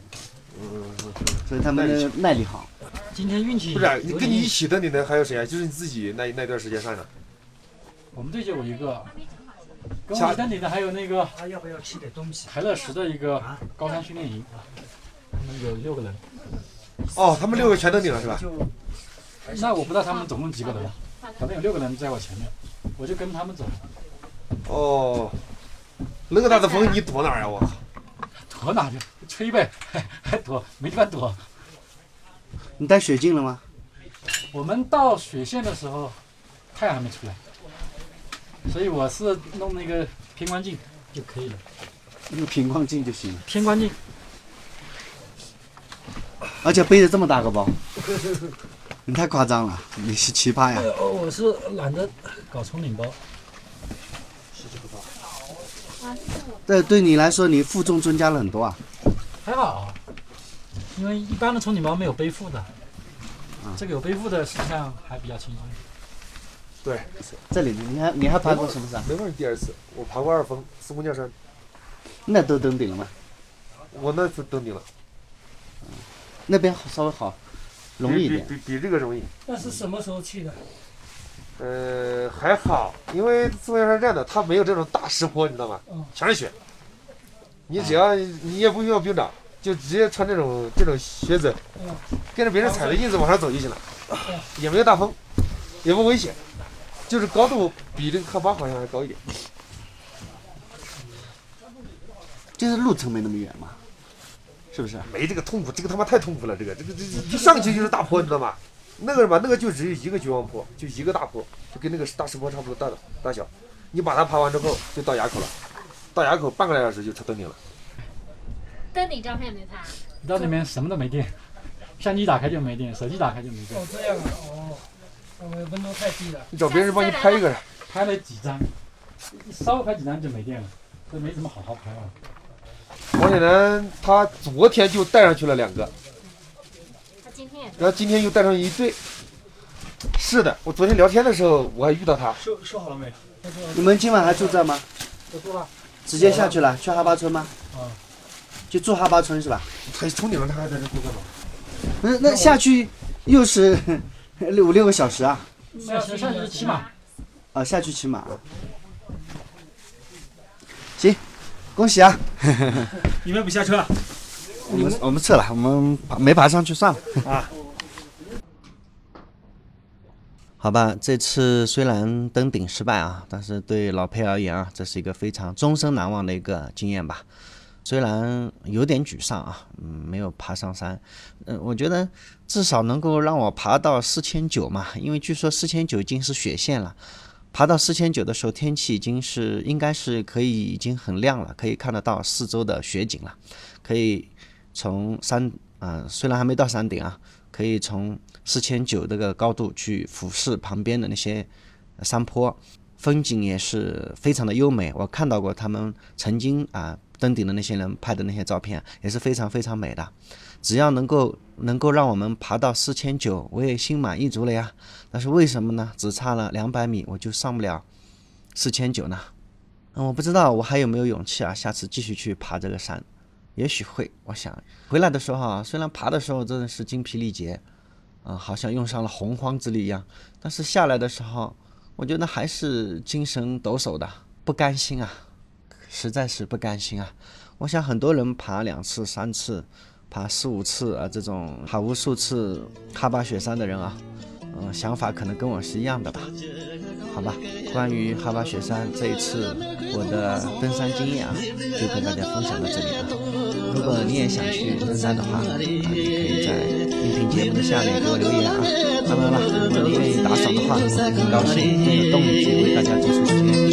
S1: 所以他们的耐力好。
S7: 今天运气
S3: 不是啊你跟你一起的，你能还有谁啊？就是你自己那那段时间上的。
S7: 我们队就我一个，跟我登顶的还有那个
S8: 还要不要吃点东西？
S7: 台乐石的一个高山训练营，他们有六个人。
S3: 哦，他们六个全登顶了是吧？
S7: 那我不知道他们总共几个人，反正有六个人在我前面，我就跟他们走。
S3: 哦，那么大的风你躲哪儿呀？我靠！
S7: 躲哪去？吹呗，还 还躲，没地方躲。
S1: 你带雪镜了吗？
S7: 我们到雪线的时候，太阳还没出来，所以我是弄那个偏光镜就可以了。
S1: 用平光镜就行了。
S7: 偏光镜，
S1: 而且背着这么大个包，你太夸张了，你是奇葩呀！
S7: 呃，我是懒得搞冲顶包。
S1: 这对你来说，你负重增加了很多啊。
S7: 还好，因为一般的冲顶包没有背负的，这个有背负的，实际上还比较轻松。
S3: 对，
S1: 这里你还你还爬过什么山？
S3: 没问第二次，我爬过二峰、四姑娘山，
S1: 那都登顶了吗？
S3: 我那次登顶了，
S1: 那边稍微好，容易一点。
S3: 比比比比这个容易。
S8: 那是什么时候去的？
S3: 呃，还好，因为四姑娘山站的它没有这种大石坡，你知道吗？
S8: 嗯
S3: 全是雪。你只要你也不需要冰爪，就直接穿这种这种靴子，
S8: 嗯
S3: 跟着别人踩的印子往上走就行了，也没有大风，也不危险，就是高度比这个海拔好像还高一点。
S1: 就是路程没那么远嘛，是不是？
S3: 没这个痛苦，这个他妈太痛苦了，这个这个这这一上去就是大坡，你知道吗？那个什么，那个就只有一个绝望坡，就一个大坡，就跟那个大石坡差不多大的大小。你把它爬完之后，就到垭口了，到垭口半个来小时就到登顶了。
S9: 登顶照片没拍？
S7: 到那边什么都没电，相机打开就没电，手机打开就没电。
S8: 哦，这样啊，哦，呃，温度太低了。
S3: 你找别人帮你拍一个，
S7: 拍了几张，稍微拍几张就没电了，这没怎么好好拍啊。
S3: 王铁男他昨天就带上去了两个，
S9: 他今天也
S3: 然后今天又带上一对。是的，我昨天聊天的时候我还遇到他。
S8: 收收好了没？
S1: 你们今晚还住这吗？
S8: 我住了。
S1: 直接下去了，去哈巴村吗？
S7: 啊。
S1: 就住哈巴村是吧？
S3: 他从顶了，他还在这住干嘛？
S1: 那，那下去又是 六五六个小时啊！
S7: 下去下去骑马，
S1: 啊，下去骑马。行，恭喜啊！
S8: 你们不下车？
S1: 我们我们撤了，我们爬没爬上去算了。
S8: 啊。
S1: 好吧，这次虽然登顶失败啊，但是对老裴而言啊，这是一个非常终身难忘的一个经验吧。虽然有点沮丧啊，嗯，没有爬上山，嗯，我觉得至少能够让我爬到四千九嘛，因为据说四千九已经是雪线了。爬到四千九的时候，天气已经是应该是可以已经很亮了，可以看得到四周的雪景了，可以从山啊、虽然还没到山顶啊，可以从四千九这个高度去俯视旁边的那些山坡，风景也是非常的优美。我看到过他们曾经啊、登顶的那些人拍的那些照片，也是非常非常美的。只要能够能够让我们爬到四千九，我也心满意足了呀。但是为什么呢？只差了两百米，我就上不了四千九呢？嗯，我不知道我还有没有勇气啊，下次继续去爬这个山。也许会，我想回来的时候啊，虽然爬的时候真的是精疲力竭，啊、好像用上了洪荒之力一样，但是下来的时候，我觉得还是精神抖擞的，不甘心啊，实在是不甘心啊。我想很多人爬两次、三次，爬四五次啊，这种爬无数次哈巴雪山的人啊，嗯、想法可能跟我是一样的吧。好吧，关于哈巴雪山这一次我的登山经验啊，就跟大家分享到这里了。如果你也想去登山的话，啊，你可以在音频节目的下面给我留言啊。当然了，如果你愿意打赏的话，我会更高兴，更有动力去为大家做出这些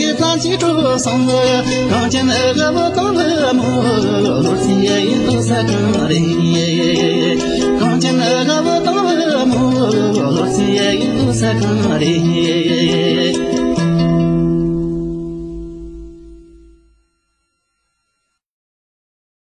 S10: 这个那个羡慕，龙罗龙个歌颂，他却个可惜我那么罗西一路三个里，他却个可惜我么罗西一路三个里。人生三季的眼泪，他们 面咱记住送我，刚进那个我当了木，路线都三更哩。刚进那个我当了木，路线都三更哩。